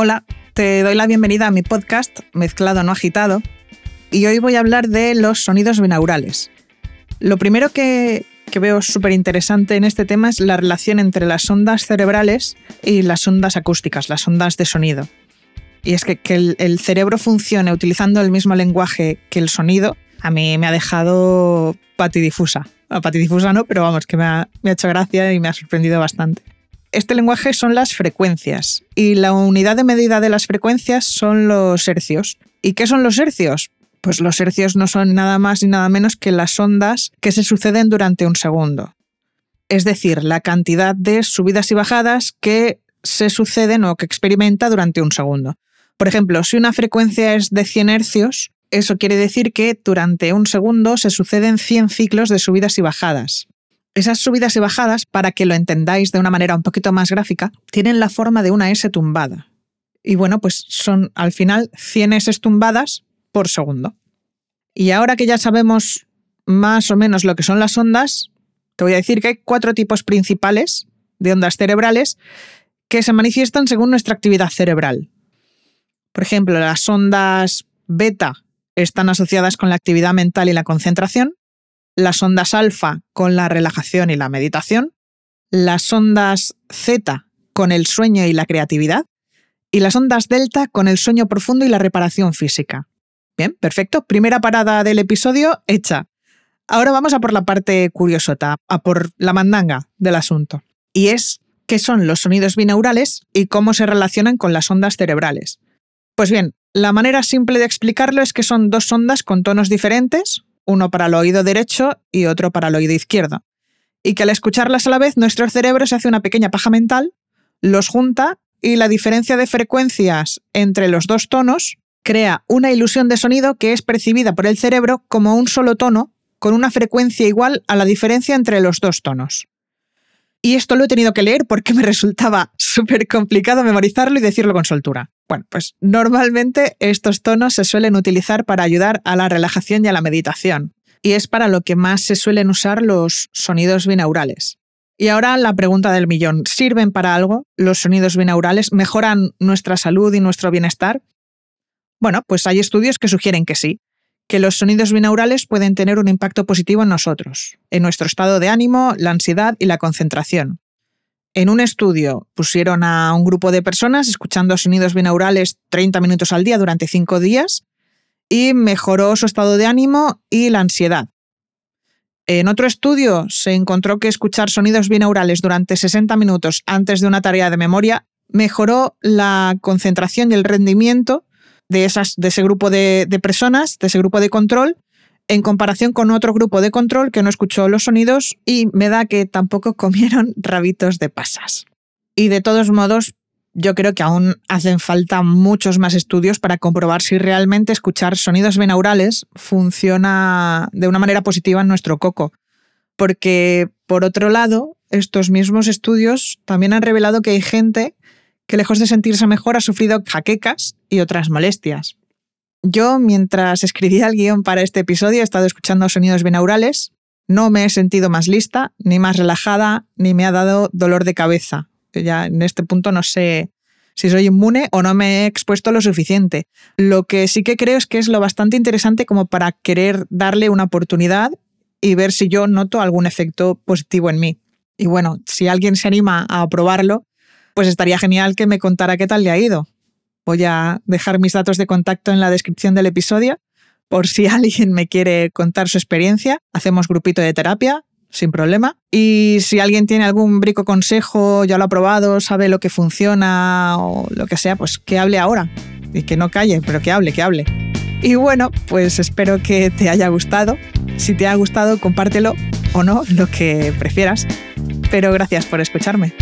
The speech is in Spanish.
Hola, te doy la bienvenida a mi podcast Mezclado no agitado y hoy voy a hablar de los sonidos binaurales. Lo primero que, veo súper interesante en este tema es la relación entre las ondas cerebrales y las ondas acústicas, las ondas de sonido. Y es que, el, cerebro funcione utilizando el mismo lenguaje que el sonido, a mí me ha dejado patidifusa. A patidifusa no, pero vamos, que me ha hecho gracia y me ha sorprendido bastante. Este lenguaje son las frecuencias y la unidad de medida de las frecuencias son los hercios. ¿Y qué son los hercios? Pues los hercios no son nada más ni nada menos que las ondas que se suceden durante un segundo. Es decir, la cantidad de subidas y bajadas que se suceden o que experimenta durante un segundo. Por ejemplo, si una frecuencia es de 100 hercios, eso quiere decir que durante un segundo se suceden 100 ciclos de subidas y bajadas. Esas subidas y bajadas, para que lo entendáis de una manera un poquito más gráfica, tienen la forma de una S tumbada. Y bueno, pues son al final 100 S tumbadas por segundo. Y ahora que ya sabemos más o menos lo que son las ondas, te voy a decir que hay cuatro tipos principales de ondas cerebrales que se manifiestan según nuestra actividad cerebral. Por ejemplo, las ondas beta están asociadas con la actividad mental y la concentración, las ondas alfa con la relajación y la meditación, las ondas zeta con el sueño y la creatividad, y las ondas delta con el sueño profundo y la reparación física. Bien, perfecto. Primera parada del episodio hecha. Ahora vamos a por la parte curiosota, a por la mandanga del asunto. Y es qué son los sonidos binaurales y cómo se relacionan con las ondas cerebrales. Pues bien, la manera simple de explicarlo es que son dos ondas con tonos diferentes, uno para el oído derecho y otro para el oído izquierdo. Y que al escucharlas a la vez nuestro cerebro se hace una pequeña paja mental, los junta y la diferencia de frecuencias entre los dos tonos crea una ilusión de sonido que es percibida por el cerebro como un solo tono con una frecuencia igual a la diferencia entre los dos tonos. Y esto lo he tenido que leer porque me resultaba súper complicado memorizarlo y decirlo con soltura. Bueno, pues normalmente estos tonos se suelen utilizar para ayudar a la relajación y a la meditación, y es para lo que más se suelen usar los sonidos binaurales. Y ahora la pregunta del millón, ¿sirven para algo los sonidos binaurales? ¿Mejoran nuestra salud y nuestro bienestar? Bueno, pues hay estudios que sugieren que sí, que los sonidos binaurales pueden tener un impacto positivo en nosotros, en nuestro estado de ánimo, la ansiedad y la concentración. En un estudio pusieron a un grupo de personas escuchando sonidos binaurales 30 minutos al día durante 5 días y mejoró su estado de ánimo y la ansiedad. En otro estudio se encontró que escuchar sonidos binaurales durante 60 minutos antes de una tarea de memoria mejoró la concentración y el rendimiento de, esas, de ese grupo de, personas, de ese grupo de control, en comparación con otro grupo de control que no escuchó los sonidos y me da que tampoco comieron rabitos de pasas. Y de todos modos, yo creo que aún hacen falta muchos más estudios para comprobar si realmente escuchar sonidos binaurales funciona de una manera positiva en nuestro coco. Porque, por otro lado, estos mismos estudios también han revelado que hay gente que lejos de sentirse mejor ha sufrido jaquecas y otras molestias. Yo, mientras escribía el guion para este episodio, he estado escuchando sonidos binaurales. No me he sentido más lista, ni más relajada, ni me ha dado dolor de cabeza. Ya en este punto no sé si soy inmune o no me he expuesto lo suficiente. Lo que sí que creo es que es lo bastante interesante como para querer darle una oportunidad y ver si yo noto algún efecto positivo en mí. Y bueno, si alguien se anima a probarlo, pues estaría genial que me contara qué tal le ha ido. Voy a dejar mis datos de contacto en la descripción del episodio por si alguien me quiere contar su experiencia. Hacemos grupito de terapia sin problema. Y si alguien tiene algún brico consejo, ya lo ha probado, sabe lo que funciona o lo que sea, pues que hable ahora. Y que no calle, pero que hable, que hable. Y bueno, pues espero que te haya gustado. Si te ha gustado, compártelo o no, lo que prefieras. Pero gracias por escucharme.